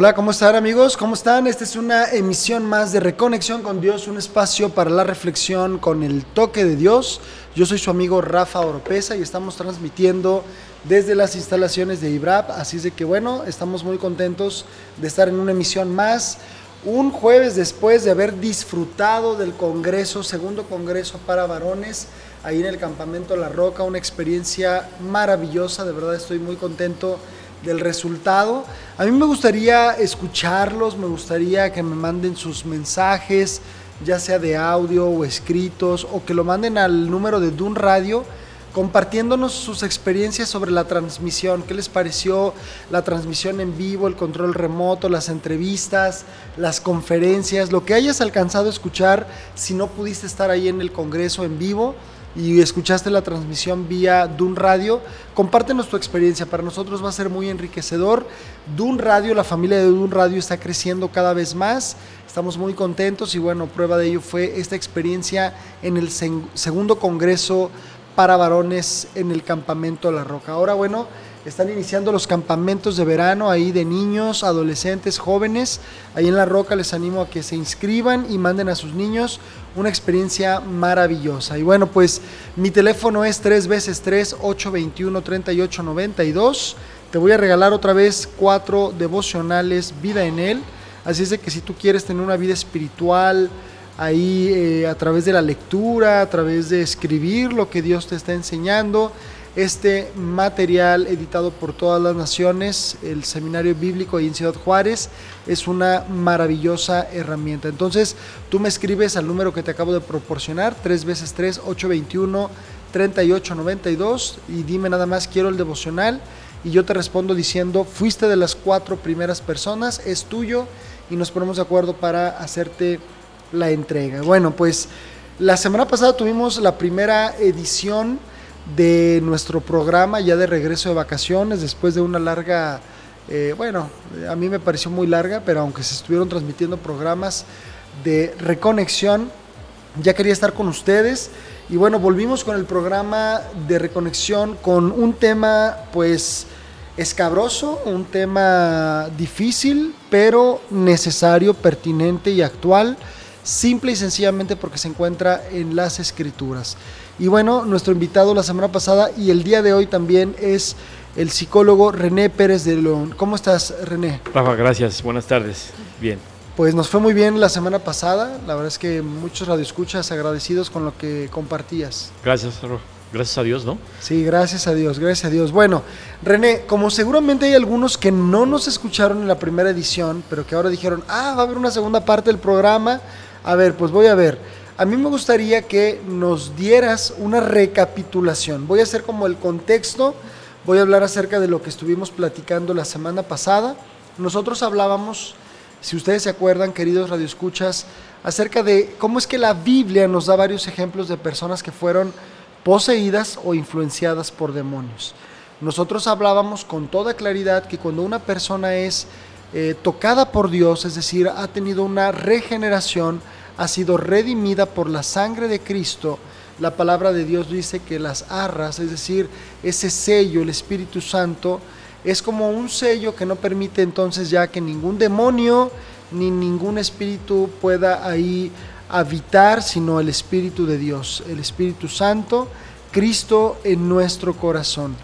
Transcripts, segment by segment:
Hola, ¿cómo están amigos? ¿Cómo están? Esta es una emisión más de Reconexión con Dios, un espacio para la reflexión con el toque de Dios. Yo soy su amigo Rafa Oropesa y estamos transmitiendo desde las instalaciones de IBRAP, así es de que bueno, estamos muy contentos de estar en una emisión más. Un jueves después de haber disfrutado del Congreso, segundo Congreso para varones, ahí en el Campamento La Roca, una experiencia maravillosa, de verdad estoy muy contento del resultado. A mí me gustaría escucharlos, me gustaría que me manden sus mensajes, ya sea de audio o escritos, o que lo manden al número de Dun Radio compartiéndonos sus experiencias sobre la transmisión, qué les pareció la transmisión en vivo, el control remoto, las entrevistas, las conferencias, lo que hayas alcanzado a escuchar si no pudiste estar ahí en el Congreso en vivo y escuchaste la transmisión vía Dun Radio, compártenos tu experiencia. Para nosotros va a ser muy enriquecedor. Dun Radio, la familia de Dun Radio está creciendo cada vez más. Estamos muy contentos y bueno, prueba de ello fue esta experiencia en el segundo Congreso para varones en el campamento La Roca. Ahora, bueno, están iniciando los campamentos de verano ahí de niños, adolescentes, jóvenes. Ahí en La Roca les animo a que se inscriban y manden a sus niños una experiencia maravillosa. Y bueno, pues mi teléfono es 3 veces 3 821 3892. Te voy a regalar otra vez cuatro devocionales Vida en Él. Así es de que si tú quieres tener una vida espiritual, ahí eh, a través de la lectura, a través de escribir lo que Dios te está enseñando. Este material editado por todas las naciones, el Seminario Bíblico ahí en Ciudad Juárez, es una maravillosa herramienta. Entonces, tú me escribes al número que te acabo de proporcionar, 3 veces 3, 821 3892 y dime nada más, quiero el devocional y yo te respondo diciendo, fuiste de las cuatro primeras personas, es tuyo y nos ponemos de acuerdo para hacerte la entrega. Bueno, pues la semana pasada tuvimos la primera edición de nuestro programa ya de regreso de vacaciones después de una larga, eh, bueno, a mí me pareció muy larga, pero aunque se estuvieron transmitiendo programas de reconexión, ya quería estar con ustedes. Y bueno, volvimos con el programa de reconexión con un tema pues escabroso, un tema difícil, pero necesario, pertinente y actual simple y sencillamente porque se encuentra en las escrituras. Y bueno, nuestro invitado la semana pasada y el día de hoy también es el psicólogo René Pérez de León. ¿Cómo estás, René? Rafa, gracias. Buenas tardes. Bien. Pues nos fue muy bien la semana pasada. La verdad es que muchos radioescuchas agradecidos con lo que compartías. Gracias, Rafa. Gracias a Dios, ¿no? Sí, gracias a Dios, gracias a Dios. Bueno, René, como seguramente hay algunos que no nos escucharon en la primera edición, pero que ahora dijeron, ah, va a haber una segunda parte del programa, a ver, pues voy a ver. A mí me gustaría que nos dieras una recapitulación. Voy a hacer como el contexto, voy a hablar acerca de lo que estuvimos platicando la semana pasada. Nosotros hablábamos, si ustedes se acuerdan, queridos radioescuchas, acerca de cómo es que la Biblia nos da varios ejemplos de personas que fueron poseídas o influenciadas por demonios. Nosotros hablábamos con toda claridad que cuando una persona es eh, tocada por Dios, es decir, ha tenido una regeneración, ha sido redimida por la sangre de Cristo, la palabra de Dios dice que las arras, es decir, ese sello, el Espíritu Santo, es como un sello que no permite entonces ya que ningún demonio ni ningún espíritu pueda ahí habitar, sino el Espíritu de Dios, el Espíritu Santo, Cristo en nuestro corazón.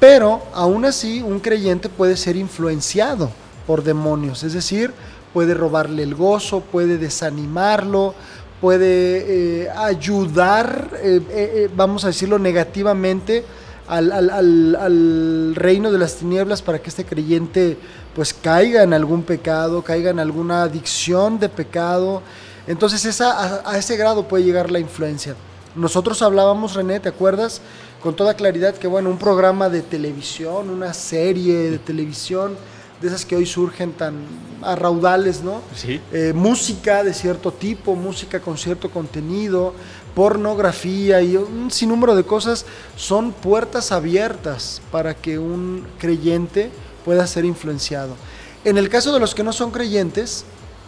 Pero aún así un creyente puede ser influenciado por demonios, es decir, puede robarle el gozo, puede desanimarlo, puede eh, ayudar, eh, eh, vamos a decirlo negativamente, al, reino de las tinieblas para que este creyente pues caiga en algún pecado, caiga en alguna adicción de pecado. Entonces esa, a, a ese grado puede llegar la influencia. Nosotros hablábamos, René, ¿te acuerdas? Con toda claridad que, bueno, un programa de televisión, una serie de televisión, de esas que hoy surgen tan a raudales, ¿no? Sí. Eh, música de cierto tipo, música con cierto contenido, pornografía y un sinnúmero de cosas son puertas abiertas para que un creyente pueda ser influenciado. En el caso de los que no son creyentes,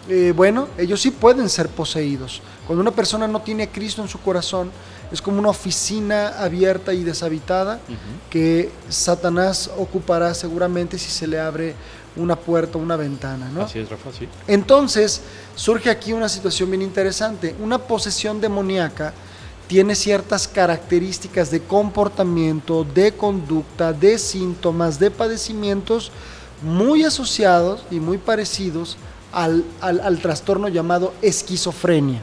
eh, bueno, ellos sí pueden ser poseídos. Cuando una persona no tiene a Cristo en su corazón, es como una oficina abierta y deshabitada que Satanás ocupará seguramente si se le abre una puerta, una ventana, ¿no? Así es, Rafa, sí. Entonces, surge aquí una situación bien interesante. Una posesión demoníaca tiene ciertas características de comportamiento, de conducta, de síntomas, de padecimientos muy asociados y muy parecidos al, al- al trastorno llamado esquizofrenia,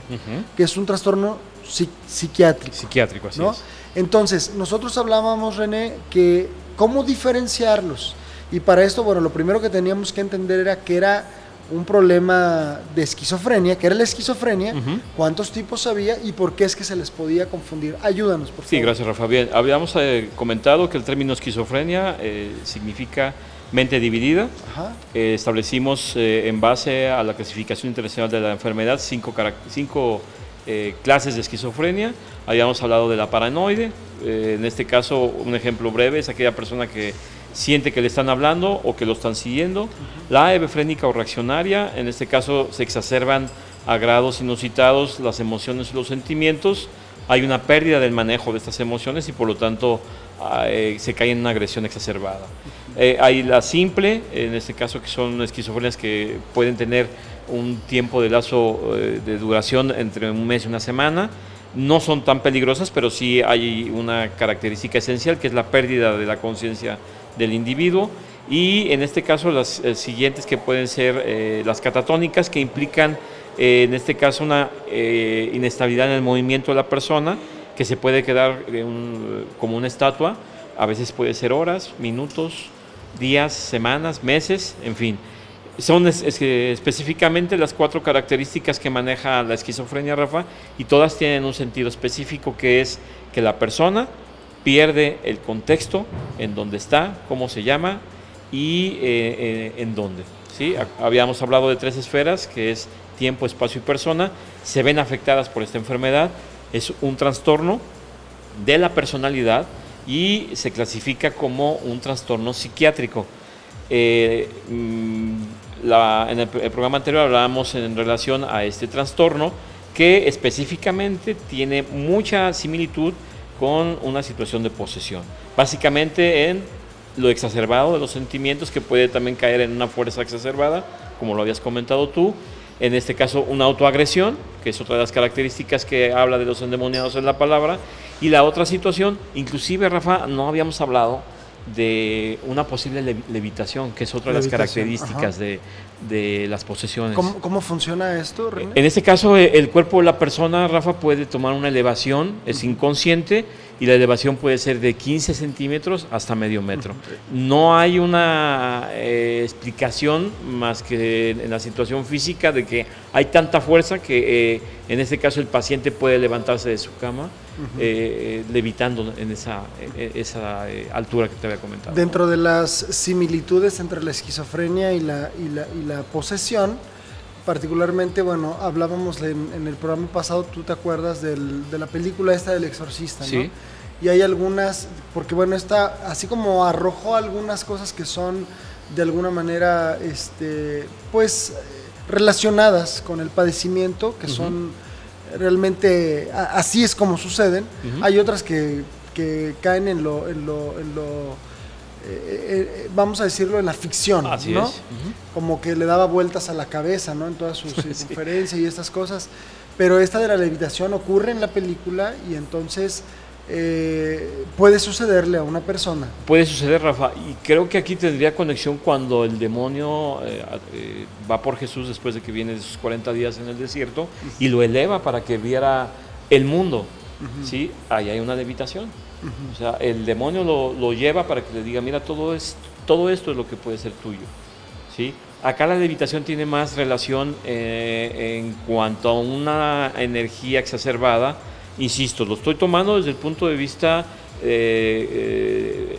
que es un trastorno psi- psiquiátrico. Psiquiátrico, así ¿no? es. Entonces, nosotros hablábamos, René, que cómo diferenciarlos. Y para esto, bueno, lo primero que teníamos que entender era que era un problema de esquizofrenia, que era la esquizofrenia, cuántos tipos había y por qué es que se les podía confundir. Ayúdanos, por favor. Sí, gracias, Rafa. Bien, habíamos eh, comentado que el término esquizofrenia eh, significa mente dividida. Ajá. Eh, establecimos en base a la clasificación internacional de la enfermedad cinco, clases de esquizofrenia. Habíamos hablado de la paranoide. en este caso, un ejemplo breve es aquella persona que siente que le están hablando o que lo están siguiendo. La hebefrénica o reaccionaria, en este caso se exacerban a grados inusitados las emociones y los sentimientos. Hay una pérdida del manejo de estas emociones y por lo tanto ah, eh, se cae en una agresión exacerbada. Eh, hay la simple, en este caso que son esquizofrenias que pueden tener un tiempo de lazo eh, de duración entre un mes y una semana. No son tan peligrosas, pero sí hay una característica esencial que es la pérdida de la conciencia del individuo. Y en este caso las eh, siguientes que pueden ser eh, las catatónicas que implican eh, en este caso una inestabilidad en el movimiento de la persona que se puede quedar como una estatua, a veces puede ser horas, minutos, días, semanas, meses, en fin. Son específicamente las cuatro características que maneja la esquizofrenia, Rafa, y todas tienen un sentido específico que es que la persona pierde el contexto en dónde está, cómo se llama y eh, eh, en dónde. ¿sí? Ha- Habíamos hablado de tres esferas, que es tiempo, espacio y persona, se ven afectadas por esta enfermedad, es un trastorno de la personalidad y se clasifica como un trastorno psiquiátrico. Eh, mm, en el, el programa anterior hablábamos en relación a este trastorno que específicamente tiene mucha similitud con una situación de posesión. Básicamente en lo exacerbado de los sentimientos que puede también caer en una fuerza exacerbada, como lo habías comentado tú. En este caso, una autoagresión, que es otra de las características que habla de los endemoniados en la palabra. Y la otra situación, inclusive, Rafa, no habíamos hablado de una posible lev- levitación, que es otra de las características de, de las posesiones. ¿Cómo, cómo funciona esto, René? En este caso, eh, el cuerpo de la persona, Rafa, puede tomar una elevación, es inconsciente, y la elevación puede ser de 15 centímetros hasta medio metro. No hay una eh, explicación más que en la situación física de que hay tanta fuerza que eh, en este caso el paciente puede levantarse de su cama eh, eh, levitando en esa, eh, esa eh, altura que te había comentado. Dentro de las similitudes entre la esquizofrenia y la, y la, y la posesión, particularmente, bueno, hablábamos en, en el programa pasado, tú te acuerdas del- de la película esta del exorcista, ¿no? Sí. Y hay algunas, porque bueno, esta, así como arrojó algunas cosas que son de alguna manera, este, pues, relacionadas con el padecimiento, que son realmente, a- así es como suceden. Hay otras que, que caen en lo, en lo, en lo eh, eh, vamos a decirlo, en la ficción, Así ¿no? es. Como que le daba vueltas a la cabeza, ¿no? En toda su circunferencia y estas cosas. Pero esta de la levitación ocurre en la película y entonces eh, puede sucederle a una persona. Puede suceder, Rafa, y creo que aquí tendría conexión cuando el demonio eh, eh, va por Jesús después de que viene de sus 40 días en el desierto y lo eleva para que viera el mundo. ¿sí? Ahí hay una levitación. O sea, el demonio lo, lo lleva para que le diga, mira, todo, es, todo esto es lo que puede ser tuyo. ¿sí? Acá la levitación tiene más relación en cuanto a una energía exacerbada. Insisto, lo estoy tomando desde el punto de vista eh, eh,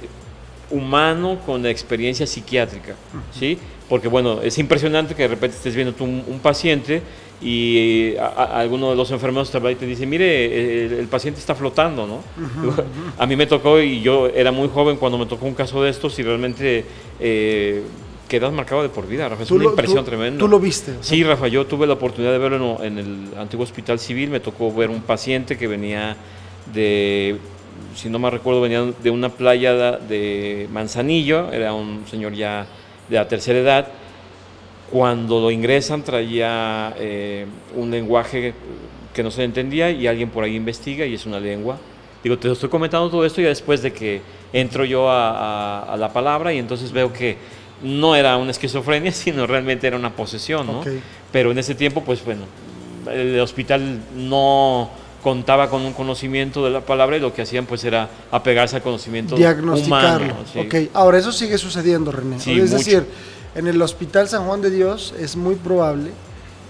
humano con la experiencia psiquiátrica, ¿sí? Porque bueno, es impresionante que de repente estés viendo tú un, un paciente y a, a- alguno de los enfermeros te te dice, mire, el, el paciente está flotando, ¿no? A mí me tocó y yo era muy joven cuando me tocó un caso de estos y realmente eh, quedas marcado de por vida, Rafa, es una lo- impresión tú- tremenda. Tú lo viste. Sí, Rafa, yo tuve la oportunidad de verlo en, en el antiguo hospital civil. Me tocó ver un paciente que venía de, si no me recuerdo, venía de una playa de Manzanillo. Era un señor ya de la tercera edad. Cuando lo ingresan traía eh, un lenguaje que no se entendía y alguien por ahí investiga y es una lengua. Digo, te estoy comentando todo esto ya después de que entro yo a, la palabra y entonces veo que no era una esquizofrenia, sino realmente era una posesión, ¿no? Pero en ese tiempo, pues bueno, el hospital no contaba con un conocimiento de la palabra y lo que hacían pues era apegarse al conocimiento Diagnosticarlo. Humano, ahora eso sigue sucediendo, René. es decir, en el Hospital San Juan de Dios es muy probable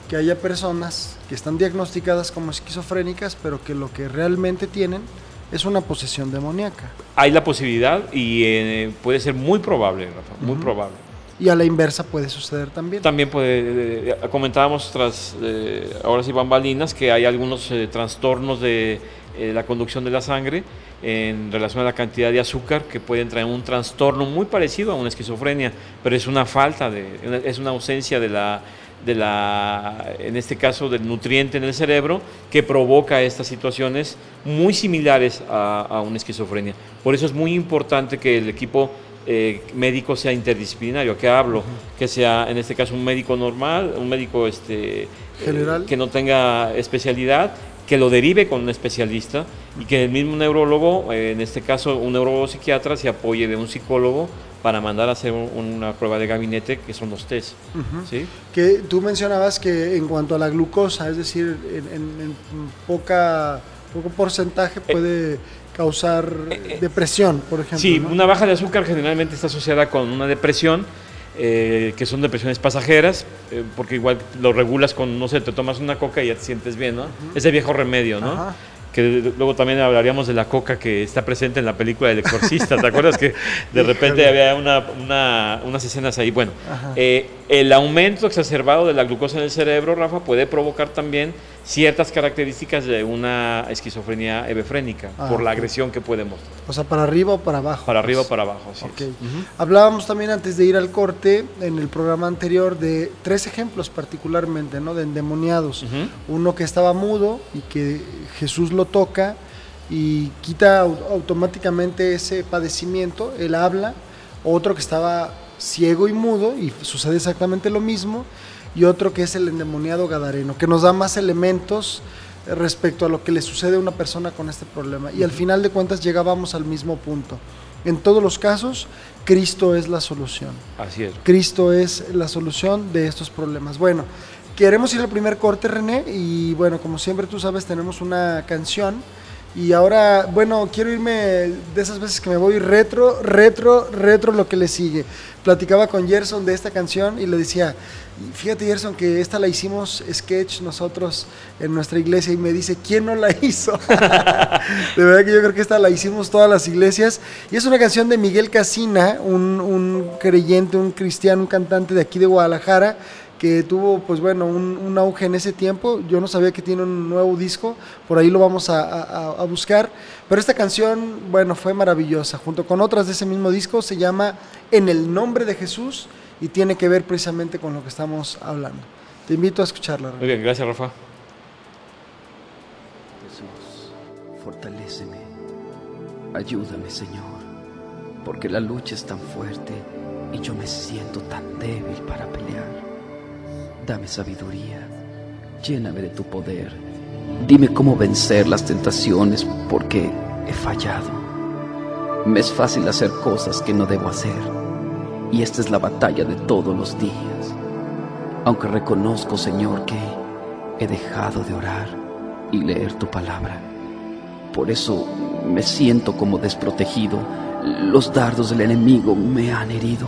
que haya personas que están diagnosticadas como esquizofrénicas, pero que lo que realmente tienen es una posesión demoníaca. Hay la posibilidad y eh, puede ser muy probable, Rafa, muy probable. Y a la inversa puede suceder también. También puede, eh, eh, comentábamos tras, ahora sí bambalinas, que hay algunos trastornos de la conducción de la sangre en relación a la cantidad de azúcar que pueden traer un trastorno muy parecido a una esquizofrenia, pero es una falta de, es una ausencia de la de la, en este caso, del nutriente en el cerebro que provoca estas situaciones muy similares a, una esquizofrenia. Por eso es muy importante que el equipo eh, médico sea interdisciplinario, que hablo, que sea en este caso un médico normal, un médico este, general, que no tenga especialidad, que lo derive con un especialista y que el mismo neurólogo, eh, en este caso un neurólogo psiquiatra, se apoye de un psicólogo para mandar a hacer una prueba de gabinete, que son los test. ¿sí? Que tú mencionabas que en cuanto a la glucosa, es decir, en, poca, poco porcentaje eh, puede causar eh, eh, depresión, por ejemplo. Sí, una baja de azúcar generalmente está asociada con una depresión. que son depresiones pasajeras, porque igual lo regulas con, no sé, te tomas una coca y ya te sientes bien, ¿no? Ese viejo remedio, ¿no? Que luego también hablaríamos de la coca que está presente en la película del exorcista, ¿te acuerdas que de repente había una, unas escenas ahí? Bueno, eh, el aumento exacerbado de la glucosa en el cerebro, Rafa, puede provocar también ciertas características de una esquizofrenia hebefrénica ah, por la agresión que puede mostrar. O sea, para arriba o para abajo. Para arriba o para abajo, sí. Hablábamos también antes de ir al corte en el programa anterior de tres ejemplos particularmente, ¿no? De endemoniados. Uno que estaba mudo y que Jesús lo toca y quita automáticamente ese padecimiento, él habla. Otro que estaba ciego y mudo y sucede exactamente lo mismo y otro que es el endemoniado gadareno, que nos da más elementos respecto a lo que le sucede a una persona con este problema. Y al final de cuentas llegábamos al mismo punto. En todos los casos, Cristo es la solución. Así es. Cristo es la solución de estos problemas. Bueno, queremos ir al primer corte, René, y bueno, como siempre tú sabes, tenemos una canción. Y ahora, bueno, quiero irme de esas veces que me voy retro, retro, retro lo que le sigue. Platicaba con Gerson de esta canción y le decía, Fíjate, Gerson, que esta la hicimos sketch nosotros en nuestra iglesia y me dice, ¿quién no la hizo? de verdad que yo creo que esta la hicimos todas las iglesias. Y es una canción de Miguel Casina, un, creyente, un cristiano, un cantante de aquí de Guadalajara, que tuvo, pues bueno, un, auge en ese tiempo. Yo no sabía que tiene un nuevo disco, por ahí lo vamos a, a buscar. Pero esta canción, bueno, fue maravillosa. Junto con otras de ese mismo disco, se llama En el nombre de Jesús y tiene que ver precisamente con lo que estamos hablando. Te invito a escucharla. Muy bien, gracias Rafa. Jesús, fortaléceme, ayúdame Señor, porque la lucha es tan fuerte y yo me siento tan débil para pelear. Dame sabiduría, lléname de tu poder, dime cómo vencer las tentaciones porque he fallado. Me es fácil hacer cosas que no debo hacer y esta es la batalla de todos los días. Aunque reconozco, Señor, que he dejado de orar y leer tu palabra. Por eso me siento como desprotegido. Los dardos del enemigo me han herido.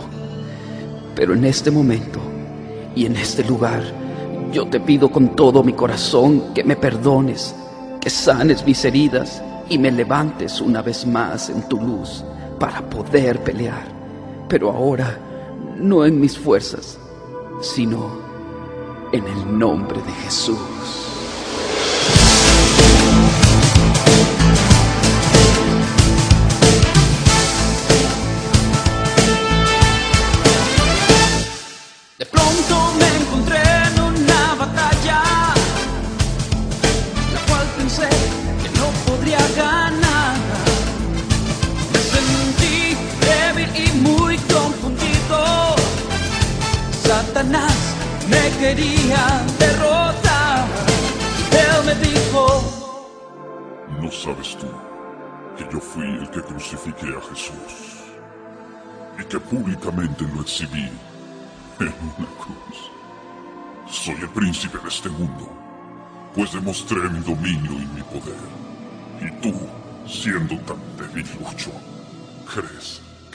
Pero en este momento y en este lugar, yo te pido con todo mi corazón que me perdones, que sanes mis heridas y me levantes una vez más en tu luz para poder pelear pero ahora no en mis fuerzas, sino en el nombre de Jesús.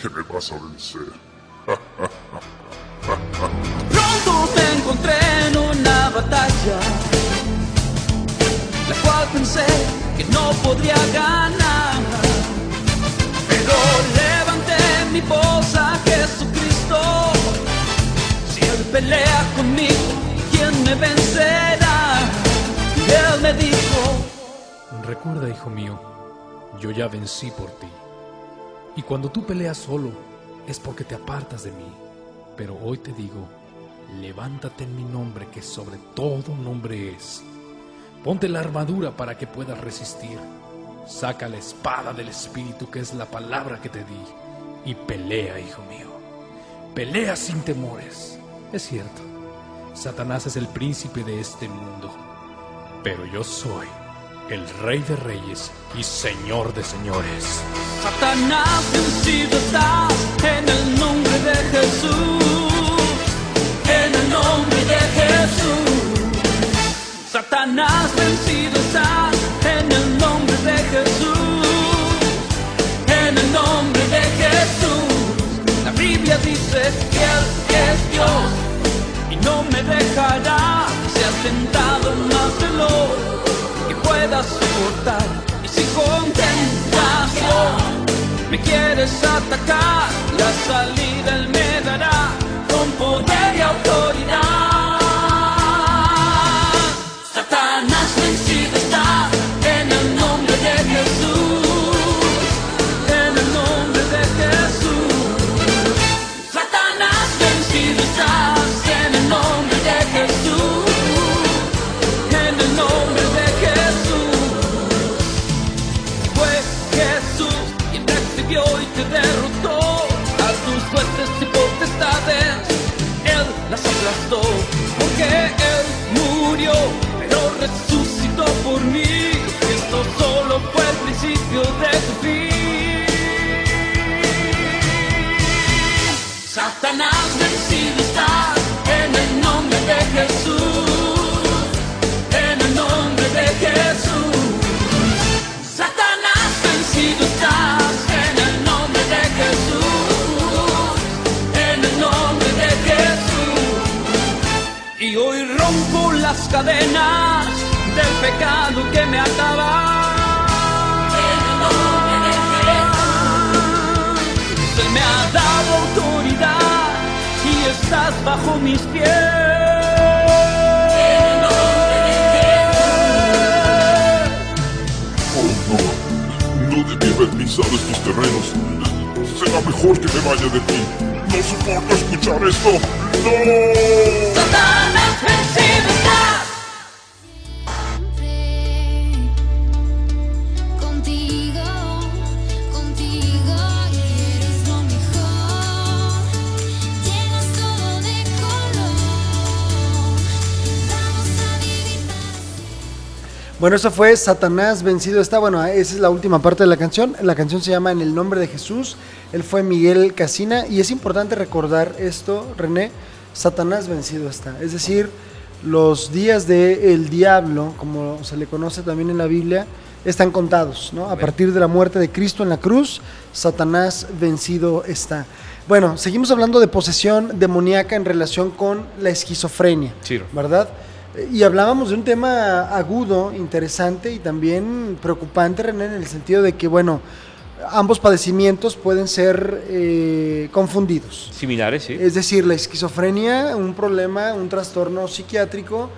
Que me vas a vencer. pronto me encontré en una batalla, la cual pensé que no podría ganar. Pero levanté mi voz a Jesucristo. Si Él pelea conmigo, ¿quién me vencerá? Y Él me dijo, Recuerda, hijo mío, yo ya vencí por ti. Y cuando tú peleas solo, es porque te apartas de mí. Pero hoy te digo, levántate en mi nombre que sobre todo nombre es. Ponte la armadura para que puedas resistir. Saca la espada del Espíritu que es la palabra que te di. Y pelea, hijo mío. Pelea sin temores. Es cierto, Satanás es el príncipe de este mundo. Pero yo soy el rey de reyes y señor de señores. Satanás vencido estás en el nombre de Jesús. En el nombre de Jesús. Satanás vencido estás en el nombre de Jesús. En el nombre de Jesús. La Biblia dice que Él es Dios y no me dejará. Se ha sentado más de lo que pueda soportar. Y si con tentación me quieres atacar, la salida Él me dará con poder resucitó por mí. Esto solo fue el principio de tu fin. Satanás vencido está en el nombre de Jesús. Las cadenas del pecado que me ataba. Él me ha dado autoridad y estás bajo mis pies. Oh pisado estos terrenos. Será mejor que me vaya de ti. No soporto escuchar esto. ¡No! Bueno, eso fue Satanás vencido está. Bueno, esa es la última parte de la canción. La canción se llama En el nombre de Jesús. Él fue Miguel Casina. Y es importante recordar esto, René. Satanás vencido está. Es decir, los días del diablo, como se le conoce también en la Biblia, están contados. ¿no? A partir de la muerte de Cristo en la cruz, Satanás vencido está. Bueno, seguimos hablando de posesión demoníaca en relación con la esquizofrenia. Sí. ¿verdad? Y hablábamos de un tema agudo, interesante y también preocupante, René, en el sentido de que, bueno, ambos padecimientos pueden ser eh, confundidos. Similares, sí. Es decir, la esquizofrenia, un problema, un trastorno psiquiátrico,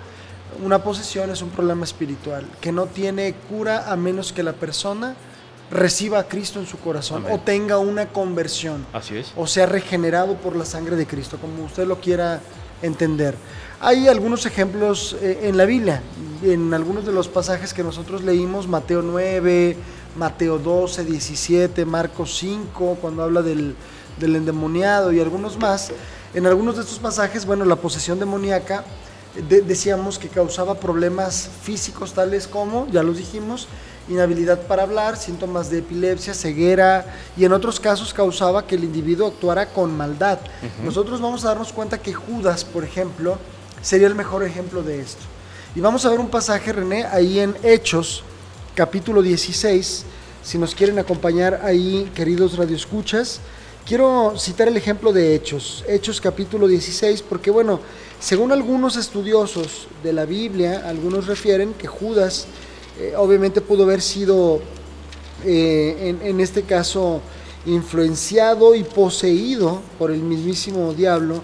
una posesión es un problema espiritual que no tiene cura a menos que la persona reciba a Cristo en su corazón Amén. o tenga una conversión Así es. o sea regenerado por la sangre de Cristo, como usted lo quiera entender. Hay algunos ejemplos eh, en la Biblia, en algunos de los pasajes que nosotros leímos, Mateo 9, Mateo 12, 17, Marcos 5, cuando habla del, del endemoniado y algunos más, En algunos de estos pasajes, bueno, la posesión demoníaca de- decíamos que causaba problemas físicos tales como, ya los dijimos, inhabilidad para hablar, síntomas de epilepsia, ceguera y en otros casos causaba que el individuo actuara con maldad. Nosotros vamos a darnos cuenta que Judas, por ejemplo, sería el mejor ejemplo de esto. Y vamos a ver un pasaje, René, ahí en Hechos, capítulo 16, si nos quieren acompañar ahí, queridos radioescuchas. Quiero citar el ejemplo de Hechos, Hechos capítulo 16, porque bueno, según algunos estudiosos de la Biblia, algunos refieren que Judas eh, obviamente pudo haber sido, eh, en, en este caso, influenciado y poseído por el mismísimo diablo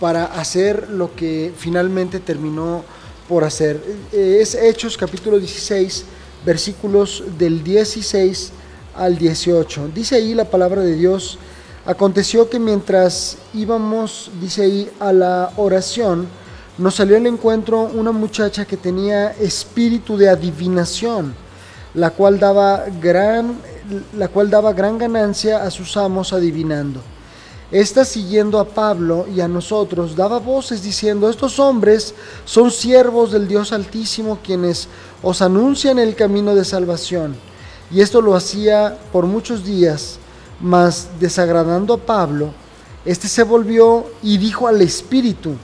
para hacer lo que finalmente terminó por hacer. Eh, Es Hechos capítulo 16, versículos del 16 al 18. Dice ahí la palabra de Dios, aconteció que mientras íbamos, dice ahí, a la oración, nos salió al encuentro una muchacha que tenía espíritu de adivinación, la cual daba gran, la cual daba gran ganancia a sus amos adivinando. Esta siguiendo a Pablo y a nosotros daba voces diciendo, estos hombres son siervos del Dios Altísimo quienes os anuncian el camino de salvación. Y esto lo hacía por muchos días, mas desagradando a Pablo, este se volvió y dijo al Espíritu,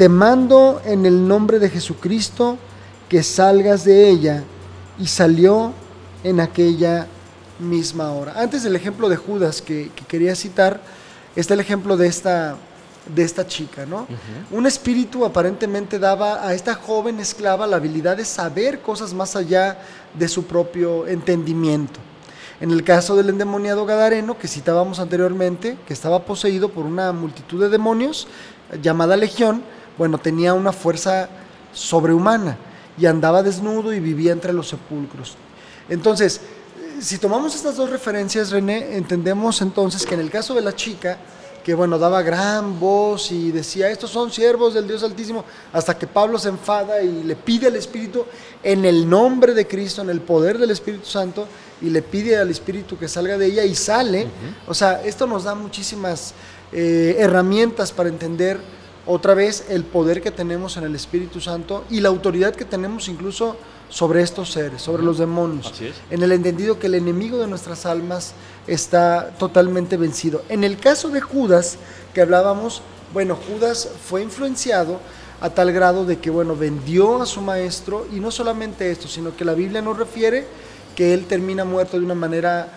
te mando en el nombre de Jesucristo que salgas de ella. Y salió en aquella misma hora. Antes del ejemplo de Judas que, que quería citar, está el ejemplo de esta, de esta chica, ¿no? Un espíritu aparentemente daba a esta joven esclava la habilidad de saber cosas más allá de su propio entendimiento. En el caso del endemoniado Gadareno, que citábamos anteriormente, que estaba poseído por una multitud de demonios llamada Legión, bueno, tenía una fuerza sobrehumana y andaba desnudo y vivía entre los sepulcros. Entonces, si tomamos estas dos referencias, René, entendemos entonces que en el caso de la chica, que bueno, daba gran voz y decía, estos son siervos del Dios Altísimo, hasta que Pablo se enfada y le pide al Espíritu, en el nombre de Cristo, en el poder del Espíritu Santo, y le pide al Espíritu que salga de ella y sale. O sea, esto nos da muchísimas eh, herramientas para entender otra vez el poder que tenemos en el Espíritu Santo y la autoridad que tenemos incluso sobre estos seres, sobre los demonios. Así es. En el entendido que el enemigo de nuestras almas está totalmente vencido. En el caso de Judas, que hablábamos, bueno, Judas fue influenciado a tal grado de que, bueno, vendió a su maestro y no solamente esto, sino que la Biblia nos refiere que él termina muerto de una manera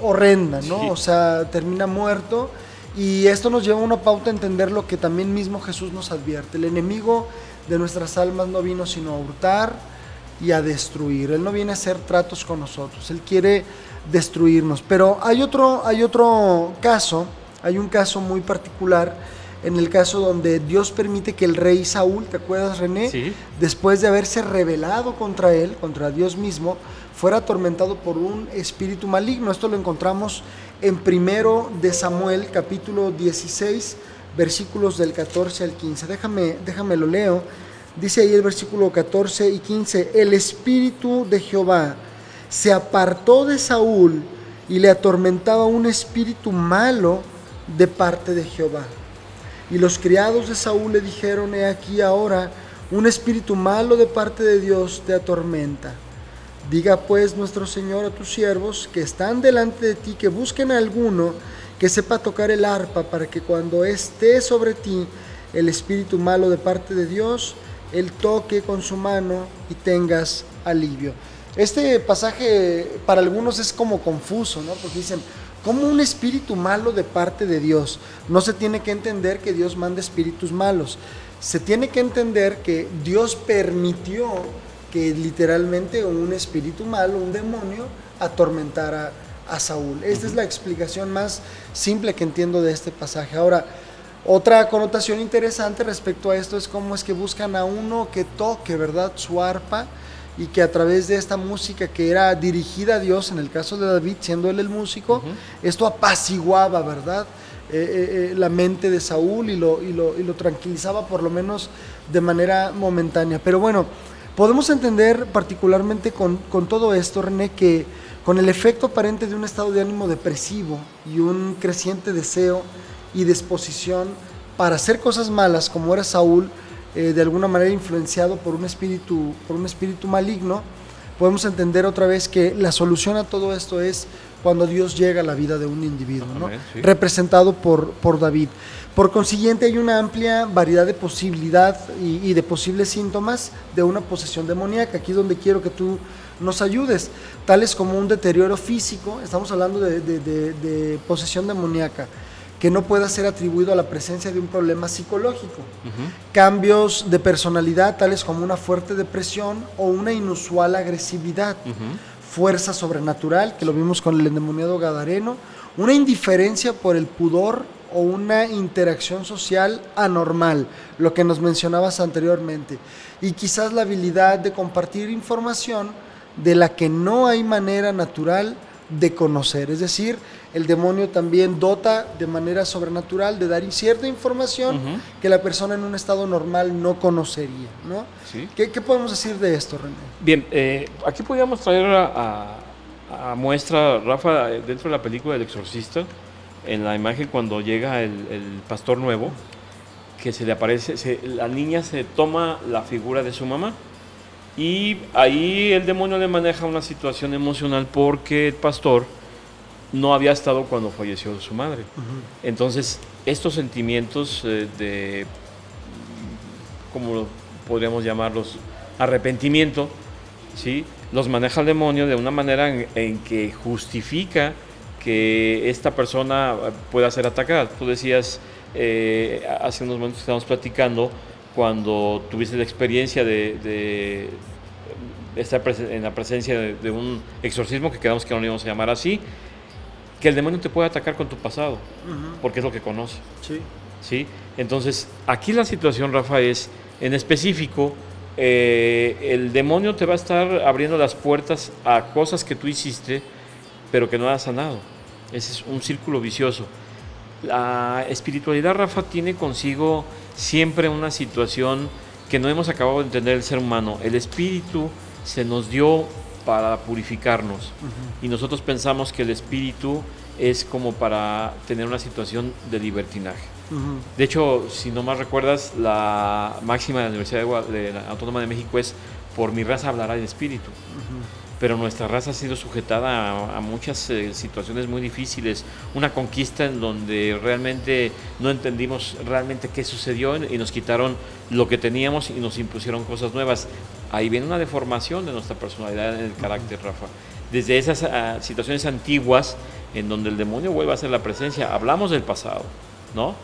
horrenda, ¿no? Sí. O sea, termina muerto y esto nos lleva a una pauta a entender lo que también mismo Jesús nos advierte. El enemigo de nuestras almas no vino sino a hurtar y a destruir. Él no viene a hacer tratos con nosotros, él quiere destruirnos. Pero hay otro, hay otro caso, hay un caso muy particular en el caso donde Dios permite que el rey Saúl, ¿te acuerdas René? Sí. Después de haberse rebelado contra él, contra Dios mismo, fuera atormentado por un espíritu maligno. Esto lo encontramos en primero de Samuel, capítulo 16, versículos del 14 al 15. Déjame, déjame lo leo. Dice ahí el versículo 14 y 15, el espíritu de Jehová se apartó de Saúl y le atormentaba un espíritu malo de parte de Jehová. Y los criados de Saúl le dijeron, he aquí ahora, un espíritu malo de parte de Dios te atormenta. Diga pues nuestro Señor a tus siervos que están delante de ti, que busquen a alguno que sepa tocar el arpa, para que cuando esté sobre ti el espíritu malo de parte de Dios, él toque con su mano y tengas alivio. Este pasaje para algunos es como confuso, ¿no? Porque dicen, ¿cómo un espíritu malo de parte de Dios? No se tiene que entender que Dios manda espíritus malos. Se tiene que entender que Dios permitió que literalmente un espíritu malo, un demonio, atormentara a Saúl. Esta es la explicación más simple que entiendo de este pasaje. Ahora, otra connotación interesante respecto a esto es cómo es que buscan a uno que toque, ¿verdad?, su arpa y que a través de esta música que era dirigida a Dios, en el caso de David, siendo él el músico, esto apaciguaba, ¿verdad?, Eh, eh, eh, la mente de Saúl y lo, y, lo, y lo tranquilizaba por lo menos de manera momentánea. Pero bueno, podemos entender particularmente con, con todo esto, René, que con el efecto aparente de un estado de ánimo depresivo y un creciente deseo y disposición para hacer cosas malas, como era Saúl, eh, de alguna manera influenciado por un espíritu, por un espíritu maligno, podemos entender otra vez que la solución a todo esto es cuando Dios llega a la vida de un individuo, ¿no? Amén, sí. representado por, por David. Por consiguiente, hay una amplia variedad de posibilidad y, y de posibles síntomas de una posesión demoníaca. Aquí es donde quiero que tú nos ayudes, tales como un deterioro físico, estamos hablando de, de- de- de posesión demoníaca, que no pueda ser atribuido a la presencia de un problema psicológico. Cambios de personalidad, tales como una fuerte depresión o una inusual agresividad. Fuerza sobrenatural, que lo vimos con el endemoniado gadareno, una indiferencia por el pudor o una interacción social anormal, lo que nos mencionabas anteriormente, y quizás la habilidad de compartir información de la que no hay manera natural de conocer, es decir, el demonio también dota de manera sobrenatural de dar cierta información que la persona en un estado normal no conocería, ¿no? Sí. ¿Qué, qué podemos decir de esto, René? Bien, eh, aquí podríamos traer a, a- a muestra, Rafa, eh, dentro de la película del exorcista, en la imagen cuando llega el, el pastor nuevo, que se le aparece, se- la niña se toma la figura de su mamá y ahí el demonio le maneja una situación emocional porque el pastor no había estado cuando falleció su madre. Entonces, estos sentimientos eh, de, como podríamos llamarlos, arrepentimiento, ¿sí? los maneja el demonio de una manera en, en que justifica que esta persona eh, pueda ser atacada. Tú decías eh, hace unos momentos que estábamos platicando cuando tuviste la experiencia de, de estar en la presencia de, de un exorcismo que quedamos que no lo íbamos a llamar así, que el demonio te puede atacar con tu pasado, porque es lo que conoce. Sí. ¿sí? Entonces, aquí la situación, Rafa, es, en específico, eh, el demonio te va a estar abriendo las puertas a cosas que tú hiciste, pero que no has sanado. Ese es un círculo vicioso. La espiritualidad, Rafa, tiene consigo siempre una situación que no hemos acabado de entender el ser humano. El espíritu se nos dio para purificarnos y nosotros pensamos que el espíritu es como para tener una situación de libertinaje. De hecho, si no más recuerdas, la máxima de la Universidad de, Gua- de la Autónoma de México es por mi raza hablará el espíritu. Pero nuestra raza ha sido sujetada a, muchas eh, situaciones muy difíciles, una conquista en donde realmente no entendimos realmente qué sucedió y nos quitaron lo que teníamos y nos impusieron cosas nuevas. Ahí viene una deformación de nuestra personalidad en el carácter, Rafa. Desde esas ah, situaciones antiguas en donde el demonio vuelve a ser la presencia, hablamos del pasado, ¿no?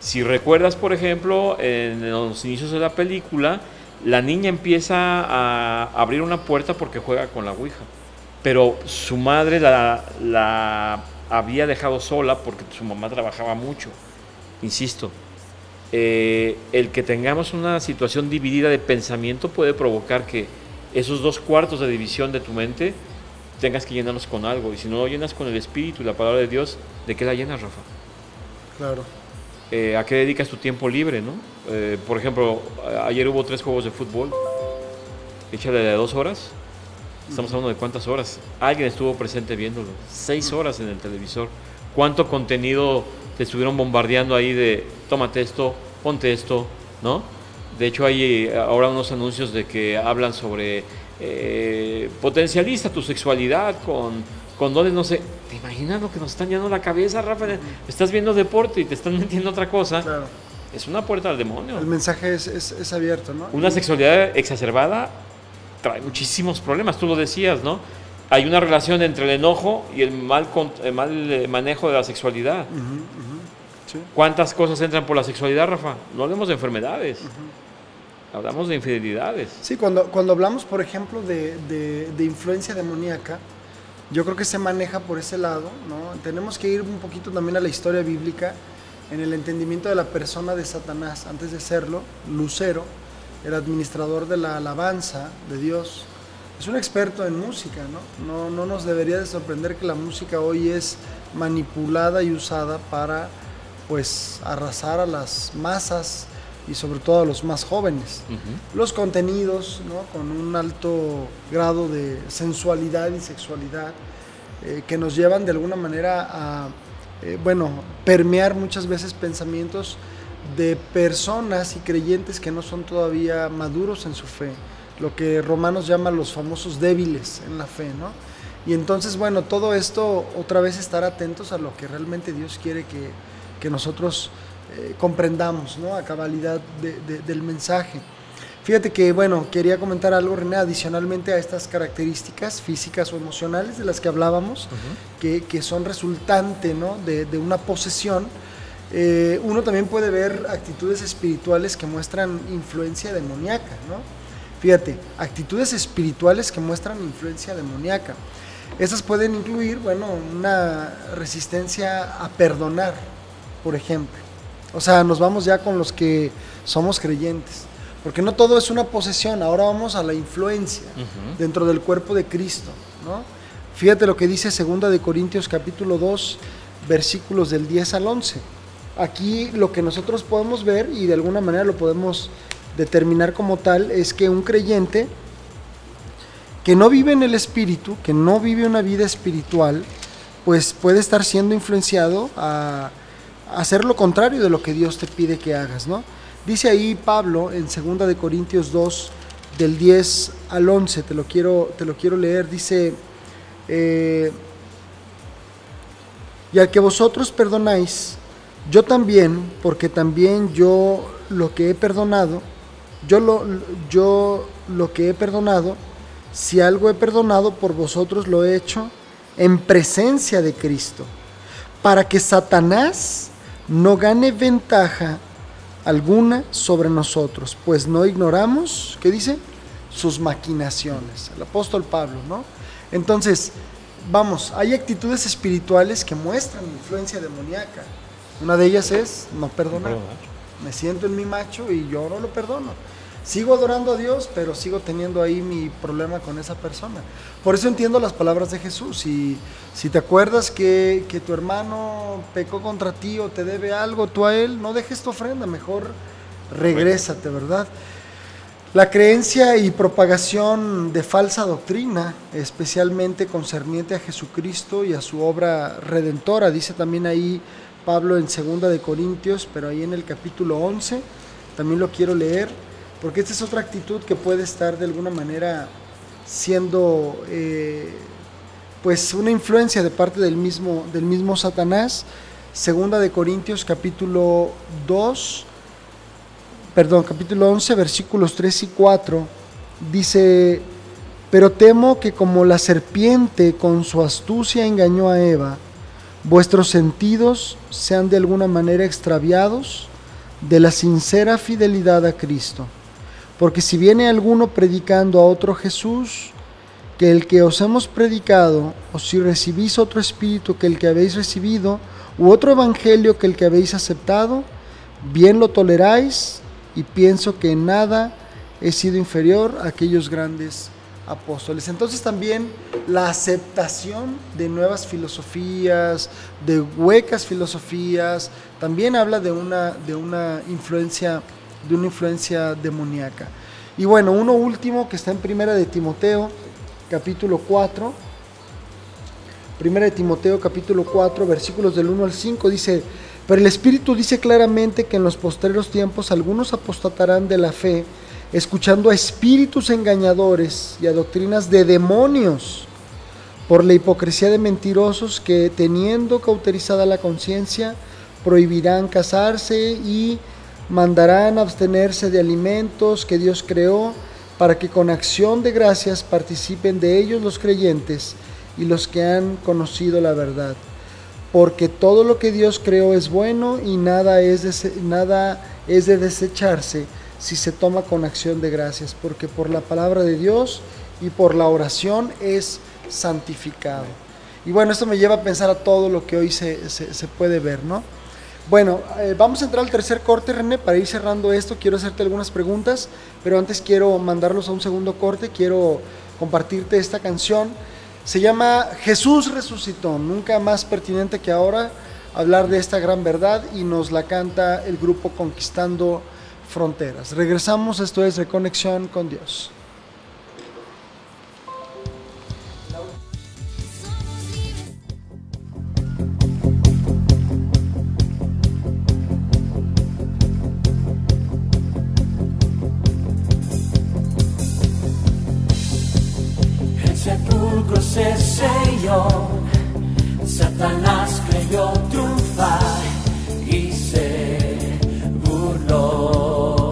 Si recuerdas, por ejemplo, en los inicios de la película, la niña empieza a abrir una puerta porque juega con la Ouija. Pero su madre la, había dejado sola porque su mamá trabajaba mucho. Insisto, eh, el que tengamos una situación dividida de pensamiento puede provocar que esos dos cuartos de división de tu mente tengas que llenarlos con algo. Y si no lo llenas con el Espíritu y la palabra de Dios, ¿de qué la llenas, Rafa? Claro. Eh, a qué dedicas tu tiempo libre, ¿no? Eh, por ejemplo, ayer hubo tres juegos de fútbol, échale de dos horas, estamos hablando de cuántas horas, alguien estuvo presente viéndolo, seis horas en el televisor, cuánto contenido te estuvieron bombardeando ahí de tómate esto, ponte esto, ¿no? De hecho hay eh, ahora unos anuncios de que hablan sobre eh, potencializa tu sexualidad con, con dones, no sé. ¿Te imaginas lo que nos están llenando la cabeza, Rafa? Estás viendo deporte y te están metiendo otra cosa. Claro. Es una puerta al demonio. El mensaje es, es- es abierto, ¿no? Una sexualidad exacerbada trae muchísimos problemas, tú lo decías, ¿no? Hay una relación entre el enojo y el mal, el mal eh, manejo de la sexualidad. Sí. ¿Cuántas cosas entran por la sexualidad, Rafa? No hablemos de enfermedades, hablamos de infidelidades. Sí, cuando, cuando hablamos, por ejemplo, de, de- de influencia demoníaca, yo creo que se maneja por ese lado, ¿no? Tenemos que ir un poquito también a la historia bíblica, en el entendimiento de la persona de Satanás, antes de serlo, Lucero, el administrador de la alabanza de Dios, es un experto en música, ¿no? No, no nos debería de sorprender que la música hoy es manipulada y usada para, pues, arrasar a las masas y sobre todo a los más jóvenes los contenidos ¿no? con un alto grado de sensualidad y sexualidad eh, que nos llevan de alguna manera a eh, bueno permear muchas veces pensamientos de personas y creyentes que no son todavía maduros en su fe, lo que Romanos llama los famosos débiles en la fe, ¿no? Y entonces, bueno, todo esto, otra vez estar atentos a lo que realmente Dios quiere que, que nosotros eh, comprendamos, ¿no? A cabalidad de- de- del mensaje. Fíjate que, bueno, quería comentar algo, René, adicionalmente a estas características físicas o emocionales de las que hablábamos, que, que son resultante ¿no? de, de una posesión. eh, uno también puede ver actitudes espirituales que muestran influencia demoníaca, ¿no? Fíjate, actitudes espirituales que muestran influencia demoníaca. Estas pueden incluir, bueno, una resistencia a perdonar, por ejemplo. O sea, nos vamos ya con los que somos creyentes. Porque no todo es una posesión, ahora vamos a la influencia dentro del cuerpo de Cristo, ¿no? Fíjate lo que dice 2 de Corintios capítulo 2, versículos del 10 al 11. Aquí lo que nosotros podemos ver y de alguna manera lo podemos determinar como tal es que un creyente que no vive en el espíritu, que no vive una vida espiritual, pues puede estar siendo influenciado a, a hacer lo contrario de lo que Dios te pide que hagas, ¿no? Dice ahí Pablo en 2 de Corintios 2 del 10 al 11, te lo quiero, te lo quiero leer, dice, eh, y al que vosotros perdonáis, yo también, porque también yo lo que he perdonado, yo lo, yo lo que he perdonado, si algo he perdonado por vosotros lo he hecho en presencia de Cristo, para que Satanás no gane ventaja alguna sobre nosotros, pues no ignoramos, ¿qué dice? Sus maquinaciones. El apóstol Pablo, ¿no? Entonces, vamos, hay actitudes espirituales que muestran influencia demoníaca. Una de ellas es no perdonar. Me siento en mi macho y yo no lo perdono. Sigo adorando a Dios, pero sigo teniendo ahí mi problema con esa persona. Por eso entiendo las palabras de Jesús. Si, si te acuerdas que, que tu hermano pecó contra ti o te debe algo, tú a él, no dejes tu ofrenda, mejor regrésate, ¿verdad? La creencia y propagación de falsa doctrina, especialmente concerniente a Jesucristo y a su obra redentora, dice también ahí Pablo en 2 de Corintios, pero ahí en el capítulo 11, también lo quiero leer, porque esta es otra actitud que puede estar de alguna manera siendo eh, pues una influencia de parte del mismo, del mismo Satanás. Segunda de Corintios capítulo 2, perdón, capítulo 11, versículos 3 y 4, dice, pero temo que como la serpiente con su astucia engañó a Eva, vuestros sentidos sean de alguna manera extraviados de la sincera fidelidad a Cristo. Porque si viene alguno predicando a otro Jesús, que el que os hemos predicado, o si recibís otro espíritu que el que habéis recibido, u otro evangelio que el que habéis aceptado, bien lo toleráis y pienso que en nada he sido inferior a aquellos grandes apóstoles. Entonces también la aceptación de nuevas filosofías, de huecas filosofías, también habla de una, de una influencia, de una influencia demoníaca. Y bueno, uno último que está en Primera de Timoteo, capítulo 4. Primera de Timoteo, capítulo 4, versículos del 1 al 5, dice, pero el Espíritu dice claramente que en los postreros tiempos algunos apostatarán de la fe, escuchando a espíritus engañadores y a doctrinas de demonios, por la hipocresía de mentirosos que, teniendo cauterizada la conciencia, prohibirán casarse y mandarán abstenerse de alimentos que Dios creó, para que con acción de gracias participen de ellos los creyentes y los que han conocido la verdad. Porque todo lo que Dios creó es bueno y nada es de, nada es de desecharse si se toma con acción de gracias, porque por la palabra de Dios y por la oración es santificado. Y bueno, esto me lleva a pensar a todo lo que hoy se, se, se puede ver, ¿no? Bueno, eh, vamos a entrar al tercer corte, René, para ir cerrando esto. Quiero hacerte algunas preguntas, pero antes quiero mandarlos a un segundo corte. Quiero compartirte esta canción. Se llama Jesús resucitó, nunca más pertinente que ahora hablar de esta gran verdad y nos la canta el grupo Conquistando Fronteras. Regresamos, esto es Reconexión con Dios. se selló, Satanás creyó triunfar y se burló.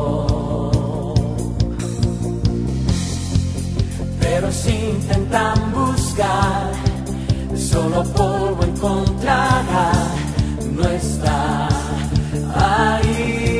Pero si intentan buscar, solo polvo encontrará, no está ahí.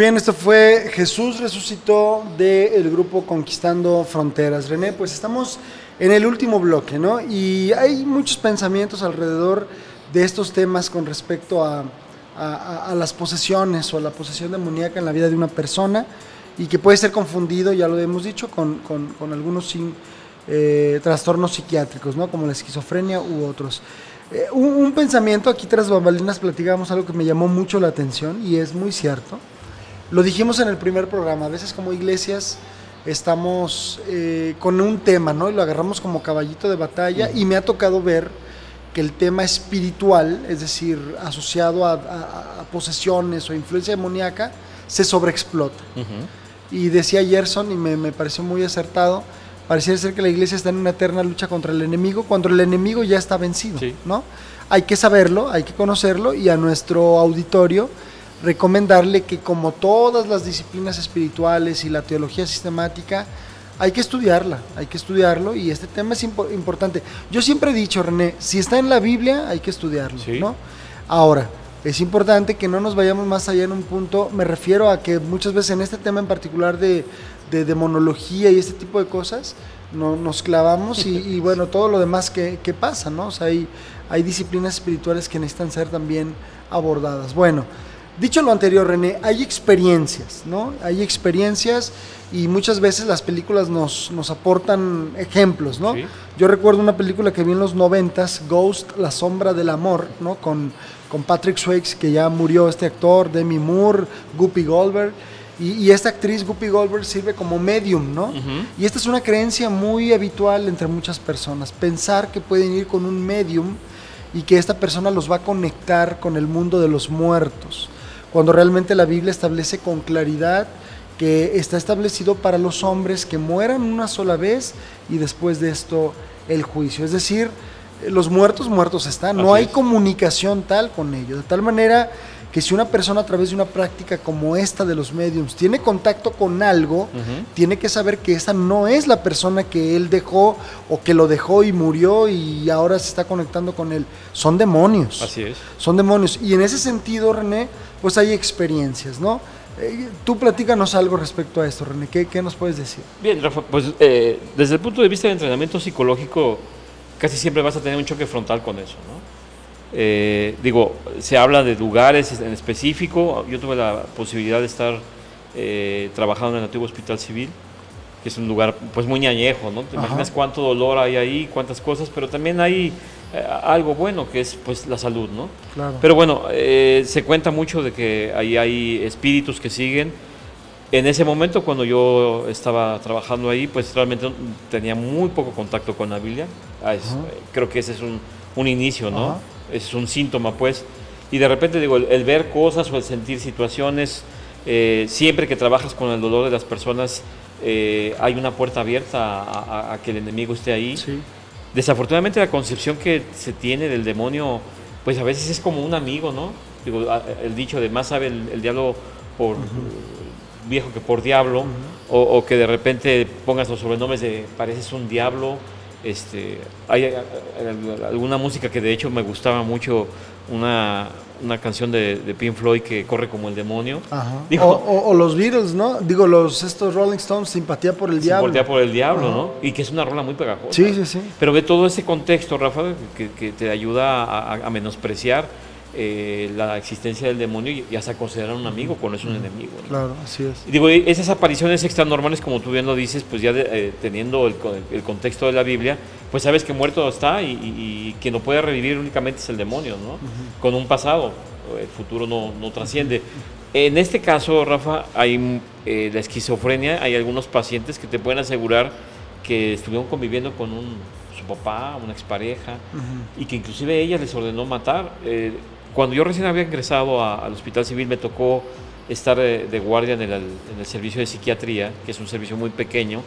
Bien, esto fue Jesús resucitó del grupo Conquistando Fronteras. René, pues estamos en el último bloque, ¿no? Y hay muchos pensamientos alrededor de estos temas con respecto a, las posesiones o a la posesión demoníaca en la vida de una persona y que puede ser confundido, ya lo hemos dicho, con, algunos eh, trastornos psiquiátricos, ¿no? Como la esquizofrenia u otros. Eh, un, pensamiento, aquí tras bambalinas platicábamos algo que me llamó mucho la atención y es muy cierto. Lo dijimos en el primer programa, a veces como iglesias estamos eh, con un tema, ¿no? Y lo agarramos como caballito de batalla y me ha tocado ver que el tema espiritual, es decir, asociado a, a- a posesiones o influencia demoníaca, se sobreexplota. Y decía Gerson, y me, me pareció muy acertado, pareciera ser que la iglesia está en una eterna lucha contra el enemigo cuando el enemigo ya está vencido, Sí. ¿no? Hay que saberlo, hay que conocerlo y a nuestro auditorio recomendarle que como todas las disciplinas espirituales y la teología sistemática, hay que estudiarla, hay que estudiarlo y este tema es impo- importante. Yo siempre he dicho, René, si está en la Biblia, hay que estudiarlo, Sí. ¿no? Ahora, es importante que no nos vayamos más allá en un punto, me refiero a que muchas veces en este tema en particular de, de demonología y este tipo de cosas, no, nos clavamos y, y, bueno, todo lo demás que, que pasa, ¿no? O sea, hay, hay disciplinas espirituales que necesitan ser también abordadas. Bueno, dicho lo anterior, René, hay experiencias, ¿no? Hay experiencias y muchas veces las películas nos, nos aportan ejemplos, ¿no? Sí. Yo recuerdo una película que vi en los noventas, Ghost, La sombra del amor, ¿no? Con, con Patrick Swayze, que ya murió este actor, Demi Moore, Guppy Goldberg. Y, y esta actriz, Guppy Goldberg, sirve como medium, ¿no? Y esta es una creencia muy habitual entre muchas personas. Pensar que pueden ir con un medium y que esta persona los va a conectar con el mundo de los muertos. Cuando realmente la Biblia establece con claridad que está establecido para los hombres que mueran una sola vez y después de esto el juicio. Es decir, los muertos muertos están, no Así hay es. comunicación tal con ellos, de tal manera que si una persona a través de una práctica como esta de los mediums tiene contacto con algo, tiene que saber que esa no es la persona que él dejó o que lo dejó y murió y ahora se está conectando con él. Son demonios Así es. son demonios. Y en ese sentido, René, pues hay experiencias, ¿no? Eh, tú platícanos algo respecto a esto, René. ¿Qué, qué nos puedes decir? Bien, Rafa, pues eh, desde el punto de vista del entrenamiento psicológico, casi siempre vas a tener un choque frontal con eso, ¿no? Eh, digo, se habla de lugares en específico. Yo tuve la posibilidad de estar eh, trabajando en el antiguo hospital civil, que es un lugar pues muy ñañejo, ¿no? Te Ajá. imaginas cuánto dolor hay ahí, cuántas cosas, pero también hay eh, algo bueno que es pues la salud, ¿no? Claro. Pero bueno, eh, se cuenta mucho de que ahí hay espíritus que siguen. En ese momento, cuando yo estaba trabajando ahí, pues realmente tenía muy poco contacto con la Biblia. Ah, es- Creo que ese es un, un inicio, ¿no? Ajá. Es un síntoma, pues. Y de repente, digo, el, el ver cosas o el sentir situaciones, eh, siempre que trabajas con el dolor de las personas, eh, hay una puerta abierta a, a- a que el enemigo esté ahí. Sí. Desafortunadamente la concepción que se tiene del demonio, pues a veces es como un amigo, ¿no? Digo, a- el dicho de más sabe el, el diablo por viejo que por diablo, o, o que de repente pongas los sobrenombres de pareces un diablo. Este, hay eh, eh, alguna música que de hecho me gustaba mucho, una, una canción de, de Pink Floyd que corre como el demonio. Ajá. Digo- o, o- o los Beatles, ¿no? Digo, los estos Rolling Stones, simpatía por el diablo. voltea por el diablo, Ajá. ¿no? Y que es una rola muy pegajosa. Sí, sí, sí. Pero ve todo ese contexto, Rafa, que, que te ayuda a, a- a menospreciar eh, la existencia del demonio y, y hasta considerar un amigo cuando es un enemigo. ¿no? Claro, así es. Y Digo, esas apariciones extranormales, como tú bien lo dices, pues ya de- eh, teniendo el, co- el contexto de la Biblia, pues sabes que muerto está y, y- y quien lo puede revivir únicamente es el demonio, ¿no? Con un pasado, el futuro no, no trasciende. En este caso, Rafa, hay eh, la esquizofrenia, hay algunos pacientes que te pueden asegurar que estuvieron conviviendo con un, su papá, una expareja, y que inclusive ella les ordenó matar. Eh, cuando yo recién había ingresado a- al hospital civil me tocó estar eh, de guardia en el, en el servicio de psiquiatría, que es un servicio muy pequeño,